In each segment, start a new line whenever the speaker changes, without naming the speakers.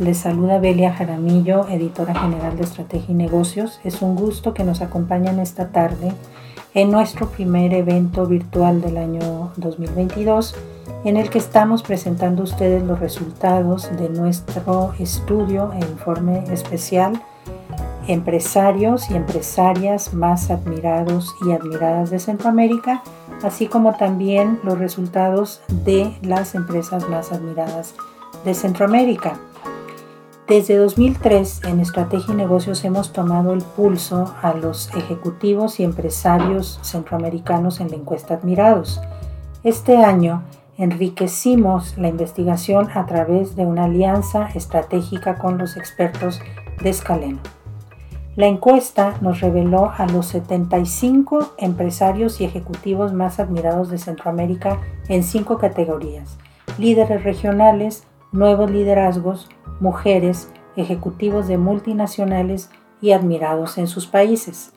Les saluda Belia Jaramillo, editora general de Estrategia y Negocios. Es un gusto que nos acompañen esta tarde en nuestro primer evento virtual del año 2022, en el que estamos presentando a ustedes los resultados de nuestro estudio e informe especial empresarios y empresarias más admirados y admiradas de Centroamérica, así como también los resultados de las empresas más admiradas de Centroamérica. Desde 2003 en Estrategia y Negocios hemos tomado el pulso a los ejecutivos y empresarios centroamericanos en la encuesta Admirados. Este año enriquecimos la investigación a través de una alianza estratégica con los expertos de Escaleno. La encuesta nos reveló a los 75 empresarios y ejecutivos más admirados de Centroamérica en cinco categorías. Líderes regionales, nuevos liderazgos, mujeres, ejecutivos de multinacionales y admirados en sus países.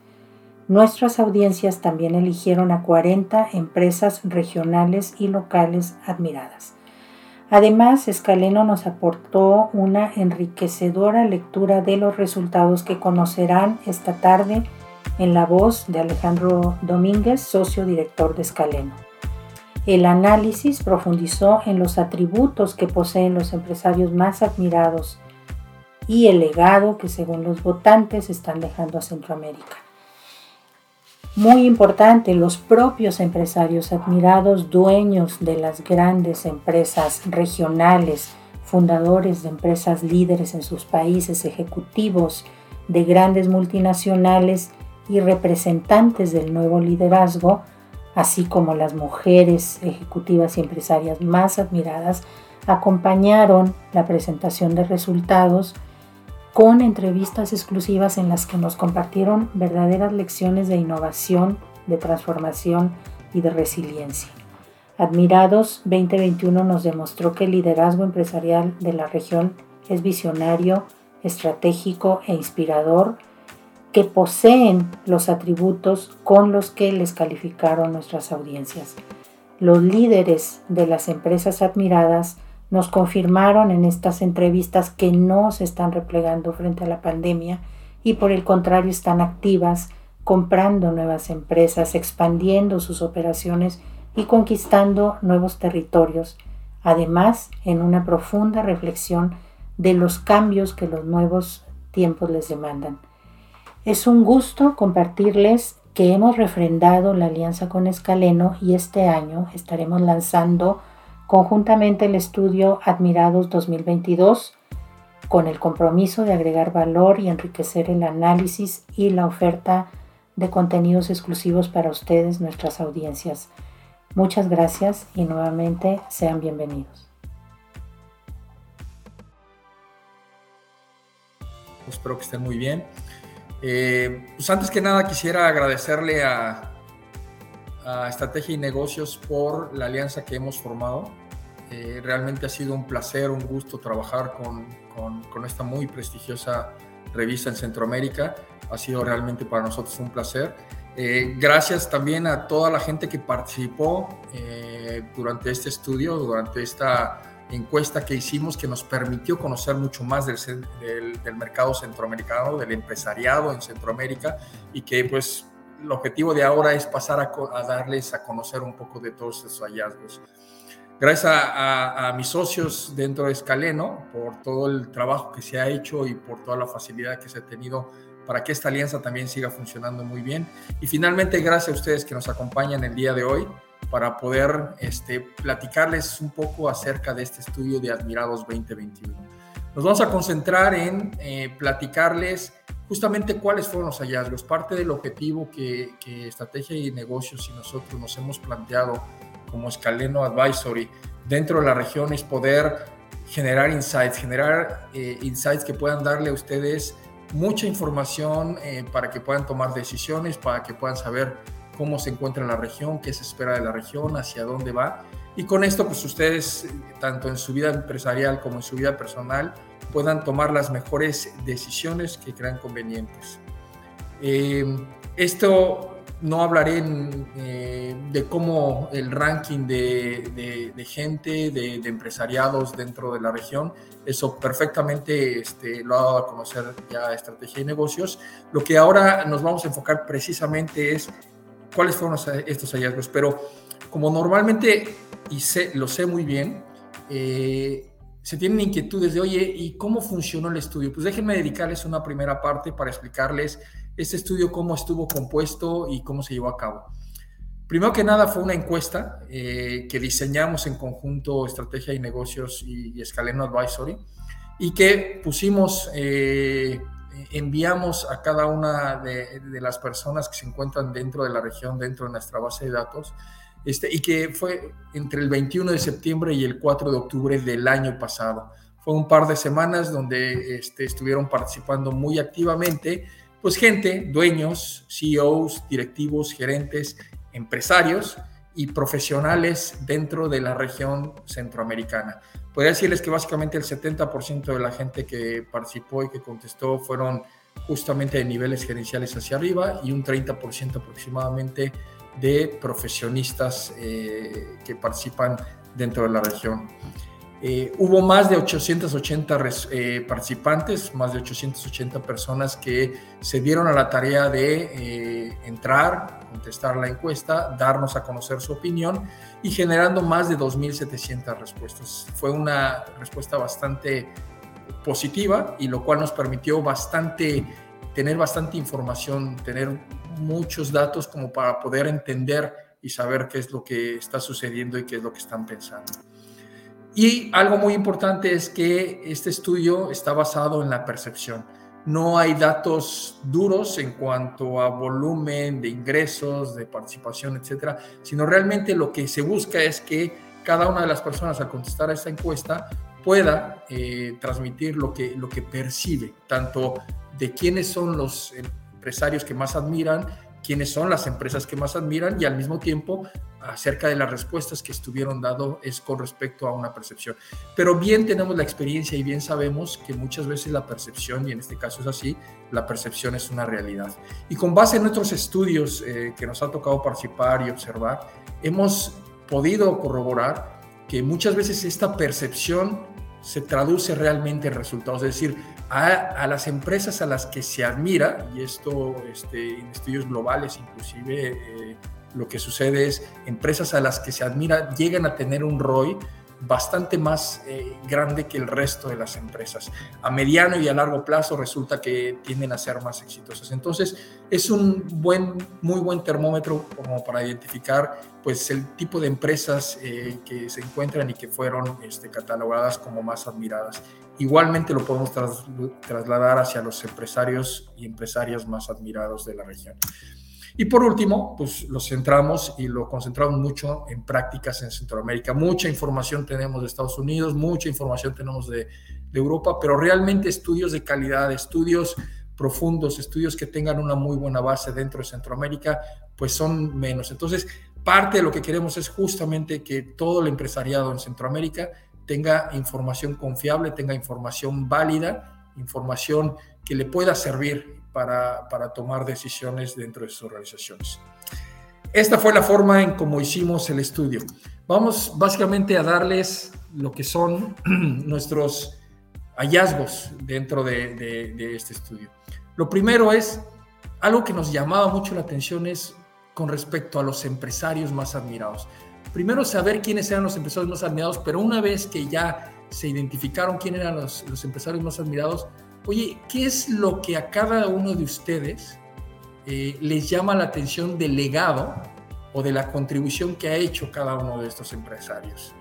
Nuestras audiencias también eligieron a 40 empresas regionales y locales admiradas. Además, Escaleno nos aportó una enriquecedora lectura de los resultados que conocerán esta tarde en la voz de Alejandro Domínguez, socio director de Escaleno. El análisis profundizó en los atributos que poseen los empresarios más admirados y el legado que según los votantes están dejando a Centroamérica. Muy importante, los propios empresarios admirados, dueños de las grandes empresas regionales, fundadores de empresas líderes en sus países, ejecutivos de grandes multinacionales y representantes del nuevo liderazgo, así como las mujeres ejecutivas y empresarias más admiradas, acompañaron la presentación de resultados con entrevistas exclusivas en las que nos compartieron verdaderas lecciones de innovación, de transformación y de resiliencia. Admirados 2021 nos demostró que el liderazgo empresarial de la región es visionario, estratégico e inspirador que poseen los atributos con los que les calificaron nuestras audiencias. Los líderes de las empresas admiradas nos confirmaron en estas entrevistas que no se están replegando frente a la pandemia y por el contrario están activas, comprando nuevas empresas, expandiendo sus operaciones y conquistando nuevos territorios, además en una profunda reflexión de los cambios que los nuevos tiempos les demandan. Es un gusto compartirles que hemos refrendado la alianza con Escaleno y este año estaremos lanzando conjuntamente el estudio Admirados 2022 con el compromiso de agregar valor y enriquecer el análisis y la oferta de contenidos exclusivos para ustedes, nuestras audiencias. Muchas gracias y nuevamente sean bienvenidos.
Espero que estén muy bien. Eh, pues antes que nada quisiera agradecerle a, Estrategia y Negocios por la alianza que hemos formado. Eh, realmente ha sido un placer, un gusto trabajar con, con, esta muy prestigiosa revista en Centroamérica. Ha sido realmente para nosotros un placer. Eh, gracias también a toda la gente que participó durante este estudio, durante esta encuesta que hicimos que nos permitió conocer mucho más del, del, mercado centroamericano, del empresariado en Centroamérica y que pues el objetivo de ahora es pasar a, darles a conocer un poco de todos esos hallazgos. Gracias a, a, mis socios dentro de Escaleno por todo el trabajo que se ha hecho y por toda la facilidad que se ha tenido para que esta alianza también siga funcionando muy bien. Y finalmente, gracias a ustedes que nos acompañan el día de hoy para poder este, platicarles un poco acerca de este estudio de Admirados 2021. Nos vamos a concentrar en eh, platicarles justamente cuáles fueron los hallazgos. Parte del objetivo que, Estrategia y Negocios y nosotros nos hemos planteado como Escaleno Advisory dentro de la región es poder generar insights, generar eh, insights que puedan darle a ustedes mucha información eh, para que puedan tomar decisiones, para que puedan saber cómo se encuentra la región, qué se espera de la región, hacia dónde va. Y con esto, pues ustedes, tanto en su vida empresarial como en su vida personal, puedan tomar las mejores decisiones que crean convenientes. Eh, esto no hablaré eh, de cómo el ranking de, gente, de, empresariados dentro de la región, eso perfectamente este, lo ha dado a conocer ya Estrategia y Negocios. Lo que ahora nos vamos a enfocar precisamente es cuáles fueron estos hallazgos, pero como normalmente, y sé, lo sé muy bien, eh, se tienen inquietudes de, oye, ¿y cómo funcionó el estudio? Pues déjenme dedicarles una primera parte para explicarles este estudio, cómo estuvo compuesto y cómo se llevó a cabo. Primero que nada fue una encuesta eh, que diseñamos en conjunto Estrategia y Negocios y, Escaleno Advisory y que pusimos, eh, enviamos a cada una de, las personas que se encuentran dentro de la región, dentro de nuestra base de datos, este, y que fue entre el 21 de septiembre y el 4 de octubre del año pasado. Fue un par de semanas donde este, estuvieron participando muy activamente pues gente, dueños, CEOs, directivos, gerentes, empresarios y profesionales dentro de la región centroamericana. Podría decirles que básicamente el 70% de la gente que participó y que contestó fueron justamente de niveles gerenciales hacia arriba y un 30% aproximadamente de profesionistas eh, que participan dentro de la región. Eh, hubo más de 880 eh, participantes, más de 880 personas que se dieron a la tarea de eh, entrar, contestar la encuesta, darnos a conocer su opinión y generando más de 2.700 respuestas. Fue una respuesta bastante positiva y lo cual nos permitió bastante tener bastante información, tener muchos datos como para poder entender y saber qué es lo que está sucediendo y qué es lo que están pensando. Y algo muy importante es que este estudio está basado en la percepción. No hay datos duros en cuanto a volumen de ingresos, de participación, etcétera, sino realmente lo que se busca es que cada una de las personas al contestar a esta encuesta pueda eh, transmitir lo que, lo que percibe, tanto de quiénes son los empresarios que más admiran, quiénes son las empresas que más admiran y al mismo tiempo acerca de las respuestas que estuvieron dando es con respecto a una percepción. Pero bien tenemos la experiencia y bien sabemos que muchas veces la percepción, y en este caso es así, la percepción es una realidad. Y con base en nuestros estudios eh, que nos ha tocado participar y observar, hemos podido corroborar que muchas veces esta percepción se traduce realmente en resultados, es decir, a, las empresas a las que se admira, y esto este, en estudios globales inclusive eh, lo que sucede es empresas a las que se admira llegan a tener un ROI bastante más eh, grande que el resto de las empresas. A mediano y a largo plazo resulta que tienden a ser más exitosas. Entonces, es un buen, muy buen termómetro como para identificar pues, el tipo de empresas eh, que se encuentran y que fueron este, catalogadas como más admiradas. Igualmente lo podemos trasladar hacia los empresarios y empresarias más admirados de la región. Y por último, pues lo centramos y lo concentramos mucho en prácticas en Centroamérica. Mucha información tenemos de Estados Unidos, mucha información tenemos de, Europa, pero realmente estudios de calidad, estudios profundos, estudios que tengan una muy buena base dentro de Centroamérica, pues son menos. Entonces, parte de lo que queremos es justamente que todo el empresariado en Centroamérica tenga información confiable, tenga información válida, información que le pueda servir para, tomar decisiones dentro de sus organizaciones. Esta fue la forma en cómo hicimos el estudio. Vamos básicamente a darles lo que son nuestros hallazgos dentro de, este estudio. Lo primero es, algo que nos llamaba mucho la atención es con respecto a los empresarios más admirados. Primero saber quiénes eran los empresarios más admirados, pero una vez que ya se identificaron quiénes eran los empresarios más admirados, Oye, ¿qué es lo que a cada uno de ustedes eh, les llama la atención del legado o de la contribución que ha hecho cada uno de estos empresarios?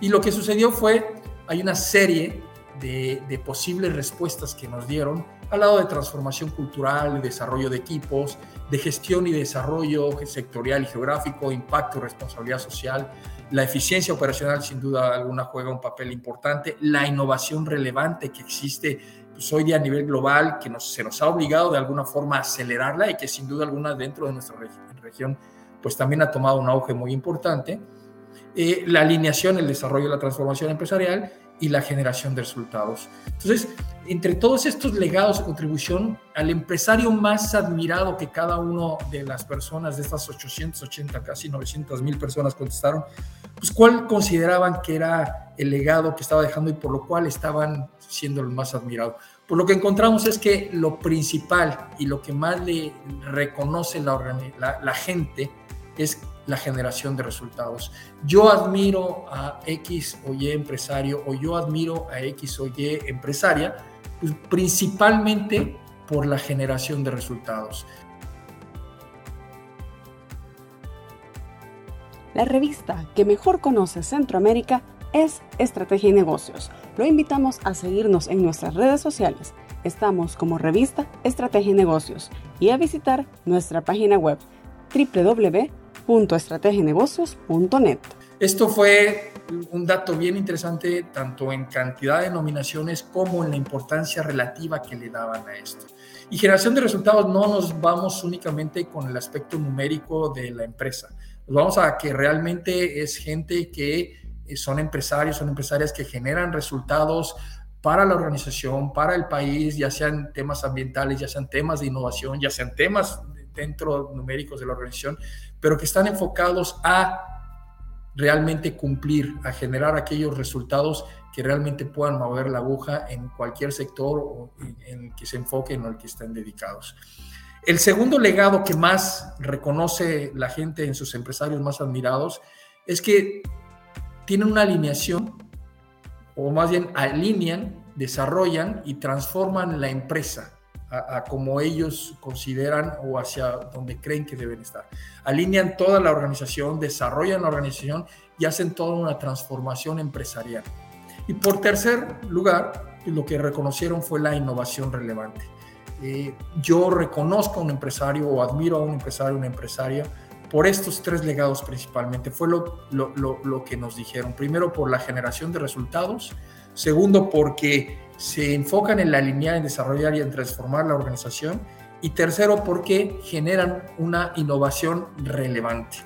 Y lo que sucedió fue, hay una serie de, de posibles respuestas que nos dieron al lado de transformación cultural, de desarrollo de equipos, de gestión y desarrollo sectorial y geográfico, impacto y responsabilidad social. La eficiencia operacional sin duda alguna juega un papel importante, la innovación relevante que existe pues hoy día a nivel global, que nos, se nos ha obligado de alguna forma a acelerarla y que sin duda alguna dentro de nuestra región, pues también ha tomado un auge muy importante. Eh, la alineación, el desarrollo, la transformación empresarial y la generación de resultados. Entonces, entre todos estos legados de contribución, al empresario más admirado que cada uno de las personas, de estas 880, casi 900 mil personas contestaron, pues cuál consideraban que era el legado que estaba dejando y por lo cual estaban siendo el más admirado. Por lo que encontramos es que lo principal y lo que más le reconoce la, gente es la generación de resultados. Yo admiro a X o Y empresario o yo admiro a X o Y empresaria pues, principalmente por la generación de resultados.
La revista que mejor conoce Centroamérica es Estrategia y Negocios. Lo invitamos a seguirnos en nuestras redes sociales. Estamos como revista Estrategia y Negocios y a visitar nuestra página web www.estrategienegocios.net.
Esto fue un dato bien interesante tanto en cantidad de nominaciones como en la importancia relativa que le daban a esto. Y generación de resultados no nos vamos únicamente con el aspecto numérico de la empresa. Nos vamos a que realmente es gente que son empresarios, son empresarias que generan resultados para la organización, para el país, ya sean temas ambientales, ya sean temas de innovación, ya sean temas dentro numéricos de la organización, pero que están enfocados a realmente cumplir, a generar aquellos resultados que realmente puedan mover la aguja en cualquier sector o en el que se enfoquen o el que estén dedicados. El segundo legado que más reconoce la gente en sus empresarios más admirados es que tienen una alineación, o más bien alinean, desarrollan y transforman la empresa a, como ellos consideran o hacia donde creen que deben estar. Alinean toda la organización, desarrollan la organización y hacen toda una transformación empresarial. Y por tercer lugar, lo que reconocieron fue la innovación relevante. Eh, yo reconozco a un empresario o admiro a un empresario una empresaria por estos tres legados principalmente. Fue lo, lo, lo, que nos dijeron. Primero, por la generación de resultados. Segundo, porque se enfocan en la línea en desarrollar y en transformar la organización. Y tercero, porque generan una innovación relevante.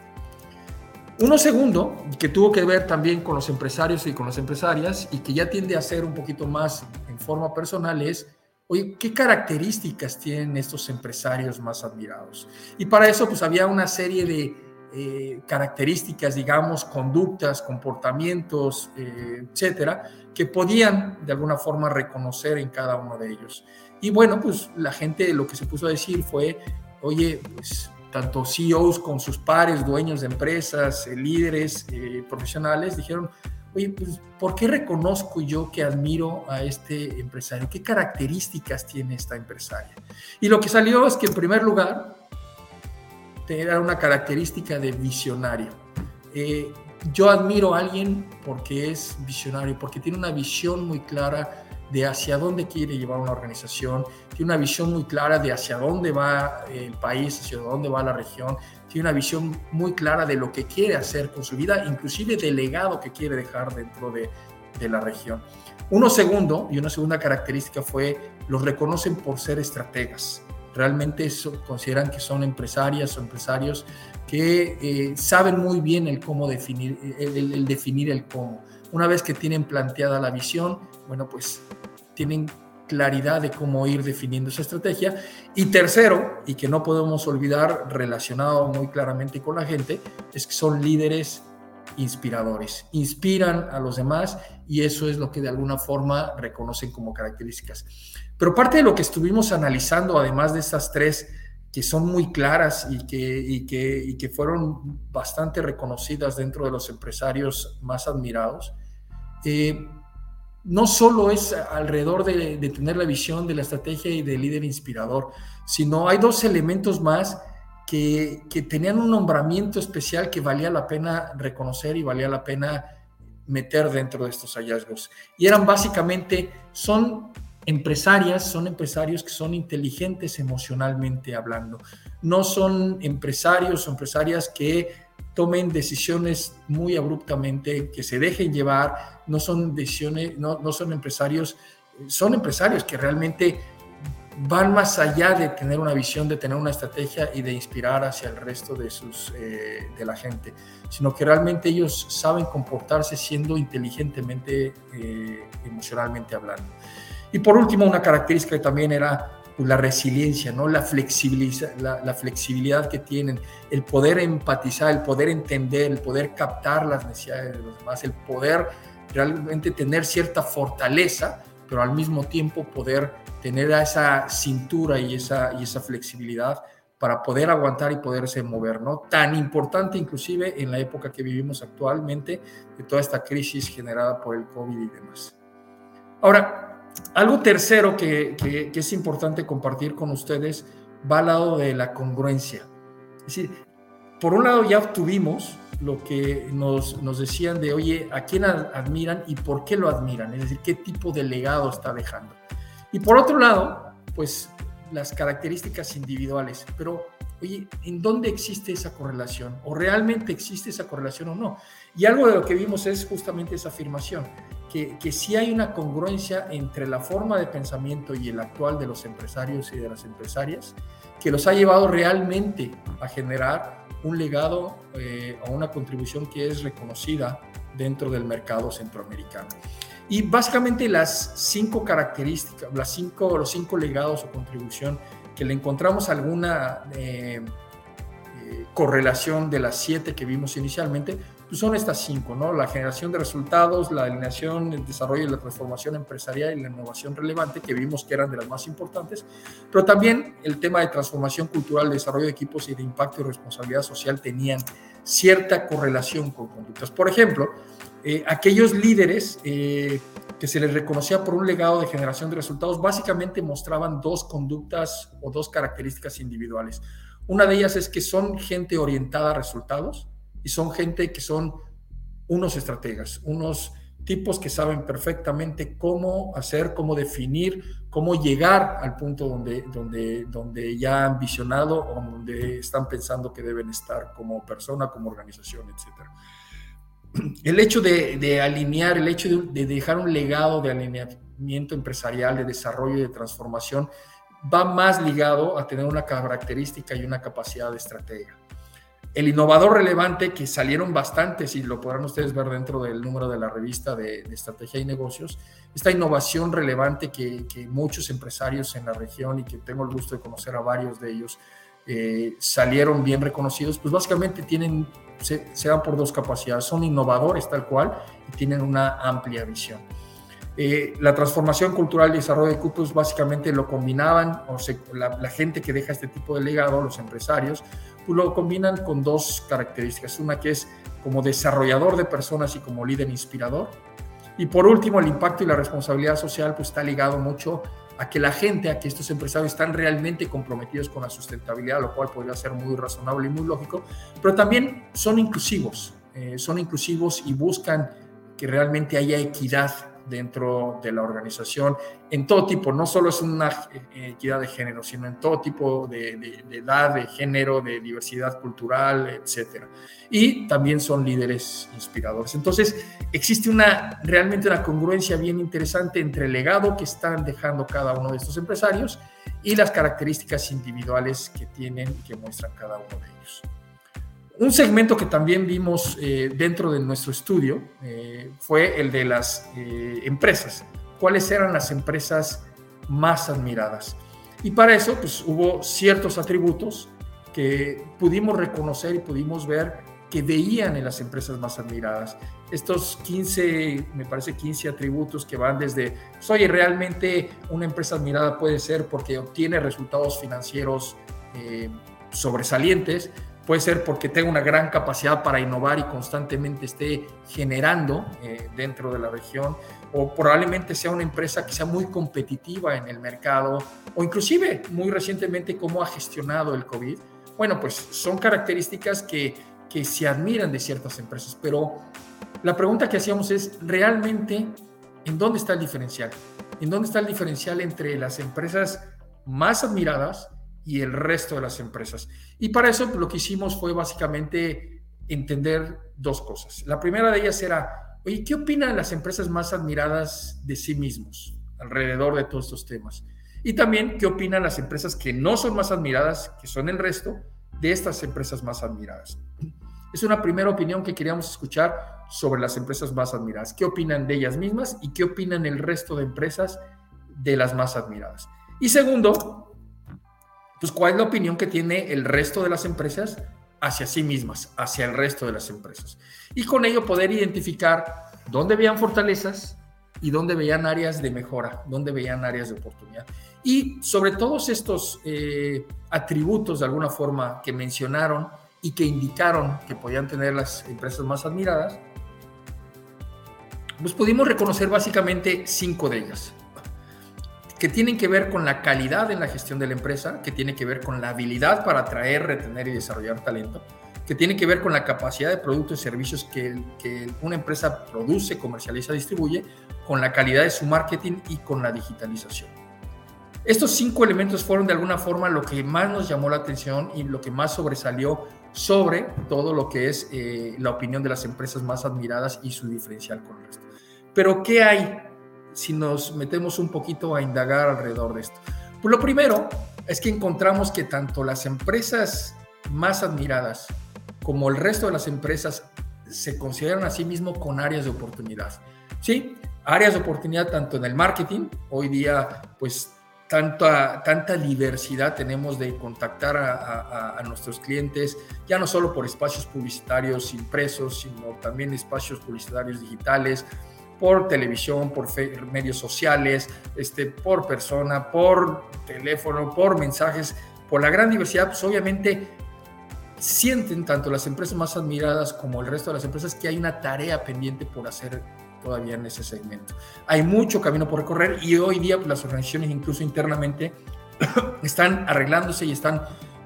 Uno segundo, que tuvo que ver también con los empresarios y con las empresarias, y que ya tiende a ser un poquito más en forma personal, es, oye, ¿qué características tienen estos empresarios más admirados? Y para eso, pues había una serie de eh, características, digamos, conductas, comportamientos, eh, etcétera, que podían de alguna forma reconocer en cada uno de ellos. Y bueno, pues la gente lo que se puso a decir fue, oye, pues tanto CEOs con sus pares, dueños de empresas, eh, líderes eh, profesionales, dijeron, oye, pues, ¿por qué reconozco yo que admiro a este empresario? ¿Qué características tiene esta empresaria? Y lo que salió es que en primer lugar, era una característica de visionario. Eh, yo admiro a alguien porque es visionario, porque tiene una visión muy clara de hacia dónde quiere llevar una organización, tiene una visión muy clara de hacia dónde va el país, hacia dónde va la región, tiene una visión muy clara de lo que quiere hacer con su vida, inclusive del legado que quiere dejar dentro de, de la región. Uno segundo, y una segunda característica fue, los reconocen por ser estrategas. Realmente consideran que son empresarias o empresarios que eh, saben muy bien el cómo definir, el, definir el cómo. Una vez que tienen planteada la visión, bueno, pues tienen claridad de cómo ir definiendo esa estrategia. Y tercero, y que no podemos olvidar relacionado muy claramente con la gente, es que son líderes inspiradores, inspiran a los demás y eso es lo que de alguna forma reconocen como características. Pero parte de lo que estuvimos analizando, además de estas tres que son muy claras y que, que, fueron bastante reconocidas dentro de los empresarios más admirados, eh, no solo es alrededor de, tener la visión de la estrategia y del líder inspirador, sino hay dos elementos más que, que, tenían un nombramiento especial que valía la pena reconocer y valía la pena meter dentro de estos hallazgos. Y eran básicamente, son empresarias son empresarios que son inteligentes emocionalmente hablando. No son empresarios o empresarias que tomen decisiones muy abruptamente, que se dejen llevar, no son decisiones, no, no son empresarios, son empresarios que realmente van más allá de tener una visión, de tener una estrategia y de inspirar hacia el resto de, sus, eh, de la gente, sino que realmente ellos saben comportarse siendo inteligentemente, eh, emocionalmente hablando. Y por último, una característica que también era pues, la resiliencia, ¿no? La, la, flexibilidad que tienen, el poder empatizar, el poder entender, el poder captar las necesidades de los demás, el poder realmente tener cierta fortaleza, pero al mismo tiempo poder tener esa cintura y esa, y esa flexibilidad para poder aguantar y poderse mover, ¿no? Tan importante inclusive en la época que vivimos actualmente, de toda esta crisis generada por el COVID y demás. Ahora, algo tercero que, es importante compartir con ustedes va al lado de la congruencia. Es decir, por un lado ya obtuvimos lo que nos, nos decían de, oye, ¿a quién admiran y por qué lo admiran? Es decir, ¿qué tipo de legado está dejando? Y por otro lado, pues las características individuales, pero oye, ¿en dónde existe esa correlación? ¿O realmente existe esa correlación o no? Y algo de lo que vimos es justamente esa afirmación, que, que sí hay una congruencia entre la forma de pensamiento y el actual de los empresarios y de las empresarias, que los ha llevado realmente a generar un legado eh, o una contribución que es reconocida dentro del mercado centroamericano. Y básicamente las cinco características, las cinco, los cinco legados o contribución que le encontramos alguna eh, eh, correlación de las siete que vimos inicialmente, son estas cinco, ¿no? La generación de resultados, la alineación, el desarrollo y la transformación empresarial y la innovación relevante, que vimos que eran de las más importantes, pero también el tema de transformación cultural, desarrollo de equipos y de impacto y responsabilidad social tenían cierta correlación con conductas. Por ejemplo, eh, aquellos líderes eh, que se les reconocía por un legado de generación de resultados básicamente mostraban dos conductas o dos características individuales. Una de ellas es que son gente orientada a resultados y son gente que son unos estrategas, unos tipos que saben perfectamente cómo hacer, cómo definir, cómo llegar al punto donde, donde, donde ya han visionado o donde están pensando que deben estar como persona, como organización, etcétera el hecho de, alinear, el hecho de, dejar un legado de alineamiento empresarial, de desarrollo y de transformación, va más ligado a tener una característica y una capacidad de estrategia. El innovador relevante, que salieron bastantes y lo podrán ustedes ver dentro del número de la revista de, Estrategia y Negocios, esta innovación relevante que, muchos empresarios en la región y que tengo el gusto de conocer a varios de ellos, eh, salieron bien reconocidos, pues básicamente tienen, se, dan por dos capacidades, son innovadores tal cual y tienen una amplia visión. Eh, la transformación cultural y desarrollo de cupos básicamente lo combinaban, o la, gente que deja este tipo de legado, los empresarios, pues lo combinan con dos características. Una que es como desarrollador de personas y como líder inspirador. Y por último, el impacto y la responsabilidad social pues está ligado mucho a que la gente, a que estos empresarios están realmente comprometidos con la sustentabilidad, lo cual podría ser muy razonable y muy lógico, pero también son inclusivos, eh, son inclusivos y buscan que realmente haya equidad dentro de la organización en todo tipo, no solo es una eh, equidad de género, sino en todo tipo de, edad, de género, de diversidad cultural, etcétera. Y también son líderes inspiradores. Entonces, existe una realmente una congruencia bien interesante entre el legado que están dejando cada uno de estos empresarios y las características individuales que tienen que muestran cada uno de ellos. Un segmento que también vimos eh, dentro de nuestro estudio eh, fue el de las eh, empresas. ¿Cuáles eran las empresas más admiradas? Y para eso pues, hubo ciertos atributos que pudimos reconocer y pudimos ver que veían en las empresas más admiradas. Estos 15, me parece 15 atributos que van desde, pues, oye, realmente una empresa admirada puede ser porque obtiene resultados financieros sobresalientes, Puede ser porque tenga una gran capacidad para innovar y constantemente esté generando eh, dentro de la región, o probablemente sea una empresa que sea muy competitiva en el mercado, o inclusive muy recientemente cómo ha gestionado el COVID. Bueno, pues son características que, que se admiran de ciertas empresas, pero la pregunta que hacíamos es, ¿realmente en dónde está el diferencial? ¿En dónde está el diferencial entre las empresas más admiradas y el resto de las empresas. Y para eso lo que hicimos fue básicamente entender dos cosas. La primera de ellas era, oye, ¿qué opinan las empresas más admiradas de sí mismos alrededor de todos estos temas? Y también, ¿qué opinan las empresas que no son más admiradas, que son el resto, de estas empresas más admiradas? Es una primera opinión que queríamos escuchar sobre las empresas más admiradas. ¿Qué opinan de ellas mismas y qué opinan el resto de empresas de las más admiradas. Y segundo, pues cuál es la opinión que tiene el resto de las empresas hacia sí mismas, hacia el resto de las empresas. Y con ello poder identificar dónde veían fortalezas y dónde veían áreas de mejora, dónde veían áreas de oportunidad. Y sobre todos estos eh, atributos de alguna forma que mencionaron y que indicaron que podían tener las empresas más admiradas, pues pudimos reconocer básicamente cinco de ellas que tienen que ver con la calidad en la gestión de la empresa, que tiene que ver con la habilidad para atraer, retener y desarrollar talento, que tiene que ver con la capacidad de productos y servicios que, que una empresa produce, comercializa, distribuye, con la calidad de su marketing y con la digitalización. Estos cinco elementos fueron de alguna forma lo que más nos llamó la atención y lo que más sobresalió sobre todo lo que es eh, la opinión de las empresas más admiradas y su diferencial con el resto. Pero, ¿qué hay si nos metemos un poquito a indagar alrededor de esto? Pues lo primero es que encontramos que tanto las empresas más admiradas como el resto de las empresas se consideran a sí mismos con áreas de oportunidad. Sí, áreas de oportunidad tanto en el marketing, hoy día pues tanta, tanta diversidad tenemos de contactar a, a, nuestros clientes, ya no solo por espacios publicitarios impresos, sino también espacios publicitarios digitales, por televisión, por medios sociales, este, por persona, por teléfono, por mensajes, por la gran diversidad, pues obviamente sienten tanto las empresas más admiradas como el resto de las empresas que hay una tarea pendiente por hacer todavía en ese segmento. Hay mucho camino por recorrer y hoy día pues, las organizaciones incluso internamente están arreglándose y están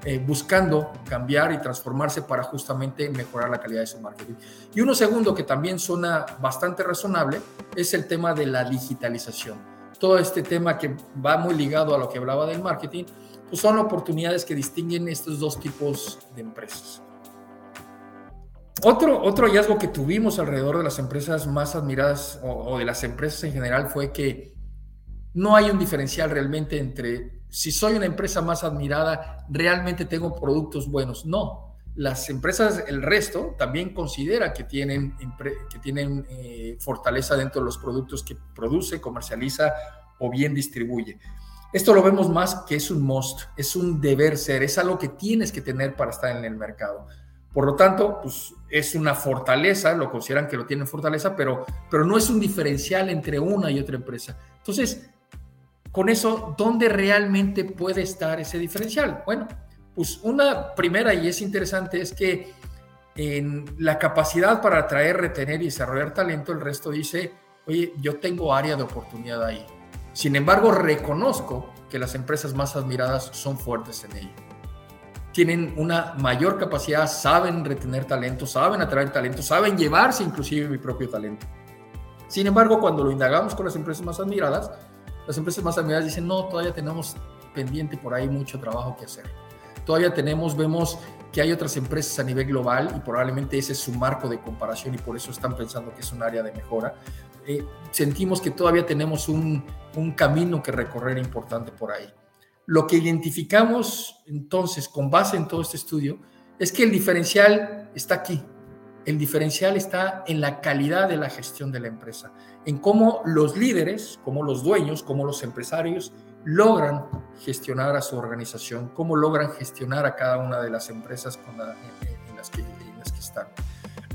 eh, buscando cambiar y transformarse para justamente mejorar la calidad de su marketing. Y uno segundo que también suena bastante razonable es el tema de la digitalización. Todo este tema que va muy ligado a lo que hablaba del marketing, pues son oportunidades que distinguen estos dos tipos de empresas. Otro, otro hallazgo que tuvimos alrededor de las empresas más admiradas o, o de las empresas en general fue que no hay un diferencial realmente entre si soy una empresa más admirada, realmente tengo productos buenos. No, las empresas, el resto, también considera que tienen, que tienen eh, fortaleza dentro de los productos que produce, comercializa o bien distribuye. Esto lo vemos más que es un must, es un deber ser, es algo que tienes que tener para estar en el mercado. Por lo tanto, pues es una fortaleza, lo consideran que lo tienen fortaleza, pero, pero no es un diferencial entre una y otra empresa. Entonces, con eso, ¿dónde realmente puede estar ese diferencial? Bueno, pues una primera y es interesante es que en la capacidad para atraer, retener y desarrollar talento, el resto dice, oye, yo tengo área de oportunidad ahí. Sin embargo, reconozco que las empresas más admiradas son fuertes en ello. Tienen una mayor capacidad, saben retener talento, saben atraer talento, saben llevarse inclusive mi propio talento. Sin embargo, cuando lo indagamos con las empresas más admiradas, las empresas más admiradas dicen, no, todavía tenemos pendiente por ahí mucho trabajo que hacer. Todavía tenemos, vemos que hay otras empresas a nivel global y probablemente ese es su marco de comparación y por eso están pensando que es un área de mejora. Eh, sentimos que todavía tenemos un, un camino que recorrer importante por ahí. Lo que identificamos entonces con base en todo este estudio es que el diferencial está aquí, el diferencial está en la calidad de la gestión de la empresa, en cómo los líderes, como los dueños, como los empresarios logran gestionar a su organización, cómo logran gestionar a cada una de las empresas con en, las que, están.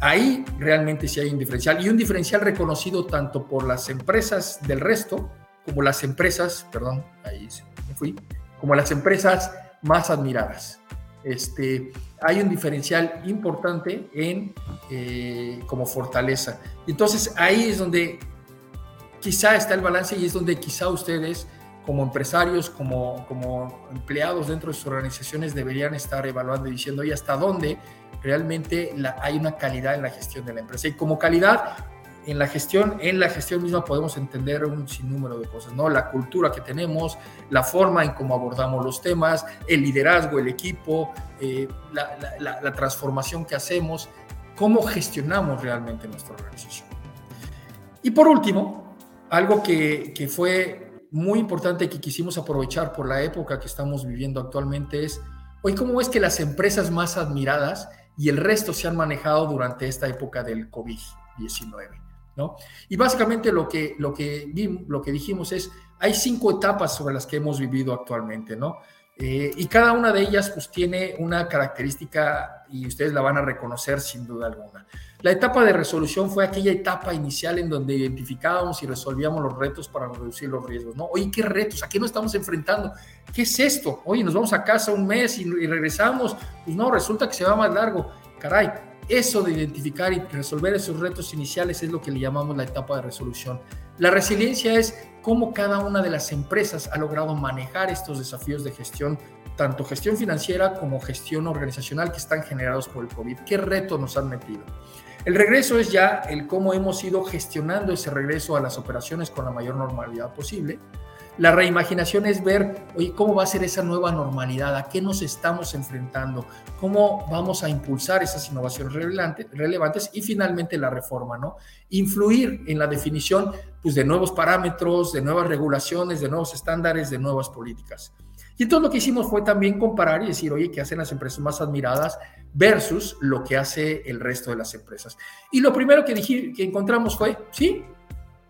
Ahí realmente sí hay un diferencial y un diferencial reconocido tanto por las empresas del resto como las empresas, perdón, ahí me fui, como las empresas más admiradas este, hay un diferencial importante en eh, como fortaleza. Entonces ahí es donde quizá está el balance y es donde quizá ustedes como empresarios, como, como empleados dentro de sus organizaciones deberían estar evaluando y diciendo, ¿y hasta dónde realmente la, hay una calidad en la gestión de la empresa? Y como calidad, en la gestión, en la gestión misma podemos entender un sinnúmero de cosas, ¿no? La cultura que tenemos, la forma en cómo abordamos los temas, el liderazgo, el equipo, eh, la, transformación que hacemos, cómo gestionamos realmente nuestra organización. Y por último, algo que, que fue muy importante que quisimos aprovechar por la época que estamos viviendo actualmente es, hoy, ¿cómo es que las empresas más admiradas y el resto se han manejado durante esta época del COVID-19? ¿no? Y básicamente lo que, lo, que lo que dijimos es, hay cinco etapas sobre las que hemos vivido actualmente, ¿no? Eh, y cada una de ellas pues tiene una característica y ustedes la van a reconocer sin duda alguna. La etapa de resolución fue aquella etapa inicial en donde identificábamos y resolvíamos los retos para reducir los riesgos, ¿no? Oye, ¿qué retos? ¿A qué nos estamos enfrentando? ¿Qué es esto? Oye, nos vamos a casa un mes y, y regresamos. Pues no, resulta que se va más largo. Caray, eso de identificar y resolver esos retos iniciales es lo que le llamamos la etapa de resolución. La resiliencia es cómo cada una de las empresas ha logrado manejar estos desafíos de gestión tanto gestión financiera como gestión organizacional que están generados por el COVID. ¿Qué retos nos han metido? El regreso es ya el cómo hemos ido gestionando ese regreso a las operaciones con la mayor normalidad posible. La reimaginación es ver, oye, cómo va a ser esa nueva normalidad, a qué nos estamos enfrentando, cómo vamos a impulsar esas innovaciones relevantes y finalmente la reforma, ¿no? Influir en la definición pues, de nuevos parámetros, de nuevas regulaciones, de nuevos estándares, de nuevas políticas. Y entonces lo que hicimos fue también comparar y decir, oye, ¿qué hacen las empresas más admiradas versus lo que hace el resto de las empresas? Y lo primero que, dije, que encontramos fue, sí,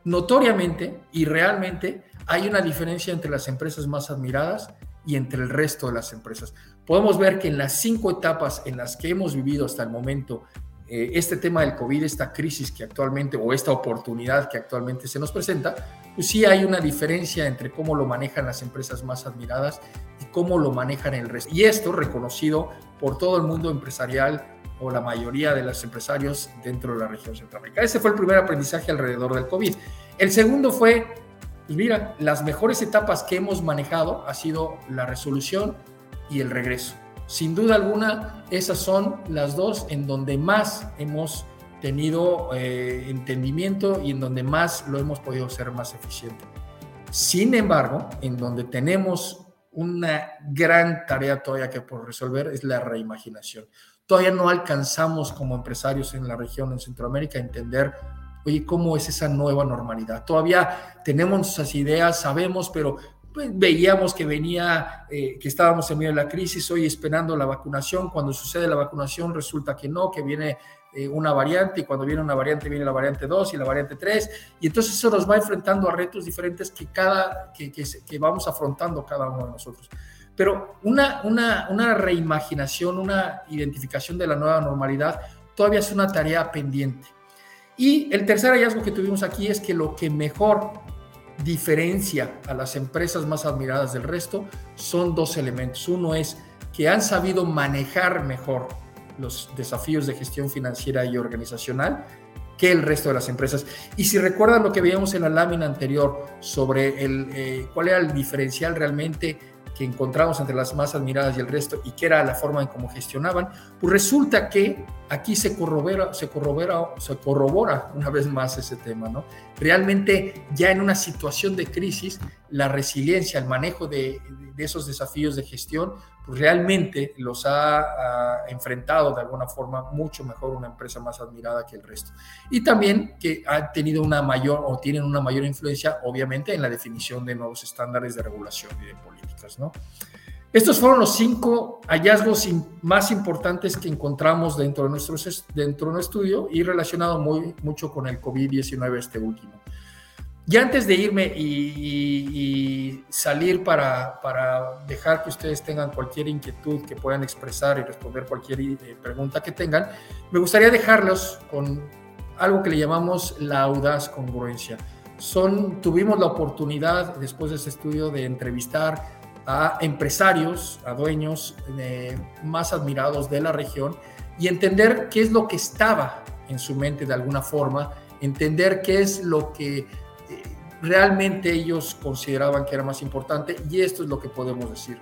notoriamente y realmente hay una diferencia entre las empresas más admiradas y entre el resto de las empresas. Podemos ver que en las cinco etapas en las que hemos vivido hasta el momento eh, este tema del COVID, esta crisis que actualmente, o esta oportunidad que actualmente se nos presenta, pues sí hay una diferencia entre cómo lo manejan las empresas más admiradas y cómo lo manejan el resto. Y esto reconocido por todo el mundo empresarial o la mayoría de los empresarios dentro de la región centroamericana. Ese fue el primer aprendizaje alrededor del COVID. El segundo fue, pues mira, las mejores etapas que hemos manejado ha sido la resolución y el regreso. Sin duda alguna, esas son las dos en donde más hemos tenido eh, entendimiento y en donde más lo hemos podido ser más eficiente. Sin embargo, en donde tenemos una gran tarea todavía que por resolver es la reimaginación. Todavía no alcanzamos como empresarios en la región, en Centroamérica, a entender, oye, ¿cómo es esa nueva normalidad? Todavía tenemos esas ideas, sabemos, pero pues, veíamos que venía, eh, que estábamos en medio de la crisis, hoy esperando la vacunación, cuando sucede la vacunación resulta que no, que viene eh, una variante y cuando viene una variante viene la variante 2 y la variante 3 y entonces eso nos va enfrentando a retos diferentes que, cada, que, que, vamos afrontando cada uno de nosotros. Pero una, una, una reimaginación, una identificación de la nueva normalidad todavía es una tarea pendiente. Y el tercer hallazgo que tuvimos aquí es que lo que mejor diferencia a las empresas más admiradas del resto son dos elementos. Uno es que han sabido manejar mejor los desafíos de gestión financiera y organizacional que el resto de las empresas. Y si recuerdan lo que veíamos en la lámina anterior sobre el, eh, cuál era el diferencial realmente que encontramos entre las más admiradas y el resto y qué era la forma en cómo gestionaban, pues resulta que aquí se corrobora, se corrobora, se corrobora una vez más ese tema, ¿no? Realmente ya en una situación de crisis, la resiliencia, el manejo de, esos desafíos de gestión, pues realmente los ha, enfrentado de alguna forma mucho mejor una empresa más admirada que el resto. Y también que ha tenido una mayor o tienen una mayor influencia, obviamente, en la definición de nuevos estándares de regulación y de políticas, ¿no? Estos fueron los cinco hallazgos más importantes que encontramos dentro de, nuestro, dentro de nuestro estudio y relacionado muy, mucho con el COVID-19 este último. Y antes de irme y, salir para, para, dejar que ustedes tengan cualquier inquietud que puedan expresar y responder cualquier eh, pregunta que tengan, me gustaría dejarlos con algo que le llamamos la audaz congruencia. Son, tuvimos la oportunidad después de ese estudio de entrevistar a empresarios, a dueños eh, más admirados de la región y entender qué es lo que estaba en su mente de alguna forma, entender qué es lo que realmente ellos consideraban que era más importante y esto es lo que podemos decir.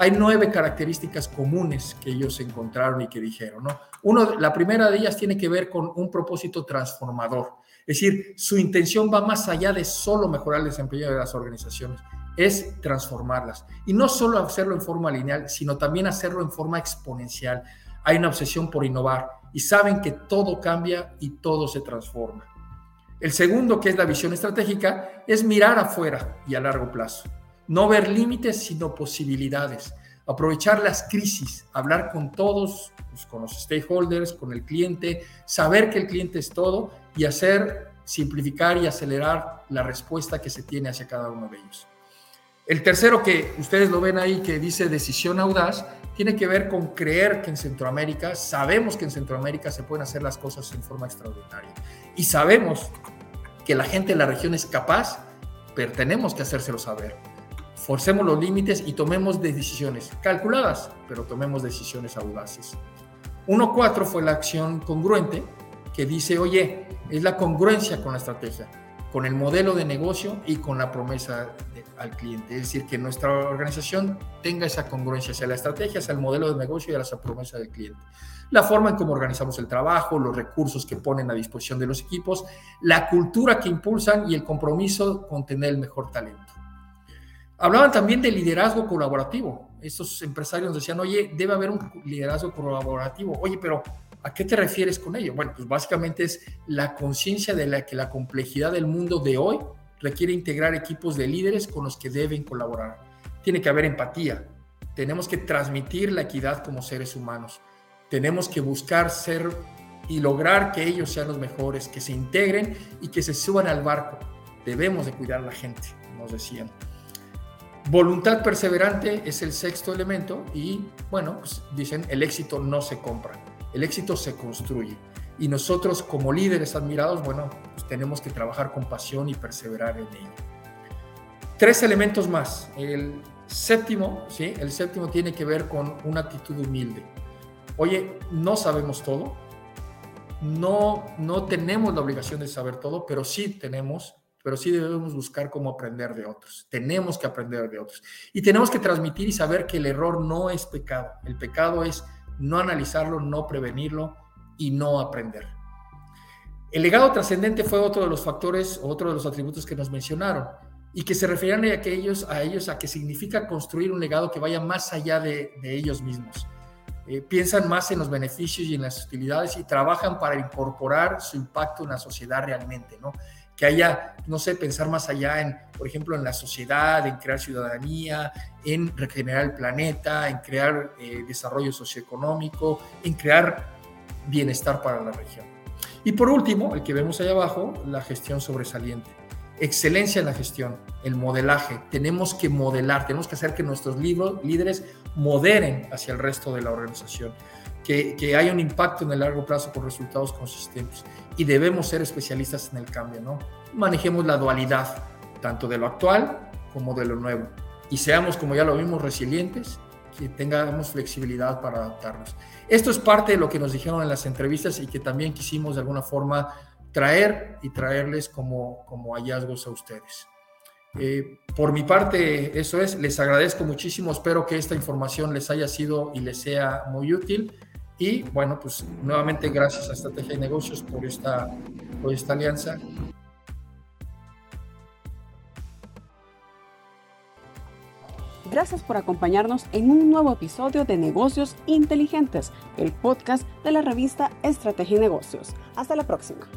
Hay nueve características comunes que ellos encontraron y que dijeron. ¿no? Uno, la primera de ellas tiene que ver con un propósito transformador. Es decir, su intención va más allá de solo mejorar el desempeño de las organizaciones, es transformarlas. Y no solo hacerlo en forma lineal, sino también hacerlo en forma exponencial. Hay una obsesión por innovar y saben que todo cambia y todo se transforma. El segundo, que es la visión estratégica, es mirar afuera y a largo plazo. No ver límites, sino posibilidades. Aprovechar las crisis, hablar con todos, pues, con los stakeholders, con el cliente, saber que el cliente es todo y hacer simplificar y acelerar la respuesta que se tiene hacia cada uno de ellos. El tercero que ustedes lo ven ahí, que dice decisión audaz, tiene que ver con creer que en Centroamérica, sabemos que en Centroamérica se pueden hacer las cosas en forma extraordinaria. Y sabemos que la gente de la región es capaz, pero tenemos que hacérselo saber. Forcemos los límites y tomemos decisiones calculadas, pero tomemos decisiones audaces. 1.4 fue la acción congruente que dice, oye, es la congruencia con la estrategia, con el modelo de negocio y con la promesa al cliente. Es decir, que nuestra organización tenga esa congruencia hacia la estrategia, hacia el modelo de negocio y a la promesa del cliente la forma en cómo organizamos el trabajo, los recursos que ponen a disposición de los equipos, la cultura que impulsan y el compromiso con tener el mejor talento. Hablaban también de liderazgo colaborativo. Estos empresarios decían, oye, debe haber un liderazgo colaborativo. Oye, pero ¿a qué te refieres con ello? Bueno, pues básicamente es la conciencia de la que la complejidad del mundo de hoy requiere integrar equipos de líderes con los que deben colaborar. Tiene que haber empatía. Tenemos que transmitir la equidad como seres humanos tenemos que buscar ser y lograr que ellos sean los mejores, que se integren y que se suban al barco. Debemos de cuidar a la gente, nos decían. Voluntad perseverante es el sexto elemento y, bueno, pues dicen, el éxito no se compra, el éxito se construye. Y nosotros como líderes admirados, bueno, pues tenemos que trabajar con pasión y perseverar en ello. Tres elementos más. El séptimo, ¿sí? El séptimo tiene que ver con una actitud humilde oye, no sabemos todo, no, no tenemos la obligación de saber todo, pero sí tenemos, pero sí debemos buscar cómo aprender de otros. Tenemos que aprender de otros. Y tenemos que transmitir y saber que el error no es pecado. El pecado es no analizarlo, no prevenirlo y no aprender. El legado trascendente fue otro de los factores, otro de los atributos que nos mencionaron y que se referían a, aquellos, a ellos a que significa construir un legado que vaya más allá de, de ellos mismos eh, piensan más en los beneficios y en las utilidades y trabajan para incorporar su impacto en la sociedad realmente, ¿no? Que haya, no sé, pensar más allá en, por ejemplo, en la sociedad, en crear ciudadanía, en regenerar el planeta, en crear eh, desarrollo socioeconómico, en crear bienestar para la región. Y por último, el que vemos ahí abajo, la gestión sobresaliente excelencia en la gestión, el modelaje. Tenemos que modelar, tenemos que hacer que nuestros líderes moderen hacia el resto de la organización, que, que, haya un impacto en el largo plazo con resultados consistentes. Y debemos ser especialistas en el cambio, ¿no? Manejemos la dualidad, tanto de lo actual como de lo nuevo. Y seamos, como ya lo vimos, resilientes, que tengamos flexibilidad para adaptarnos. Esto es parte de lo que nos dijeron en las entrevistas y que también quisimos de alguna forma traer y traerles como, como hallazgos a ustedes. Eh, por mi parte, eso es, les agradezco muchísimo, espero que esta información les haya sido y les sea muy útil. Y bueno, pues nuevamente gracias a Estrategia de Negocios por esta, por esta alianza.
Gracias por acompañarnos en un nuevo episodio de Negocios Inteligentes, el podcast de la revista Estrategia y Negocios. Hasta la próxima.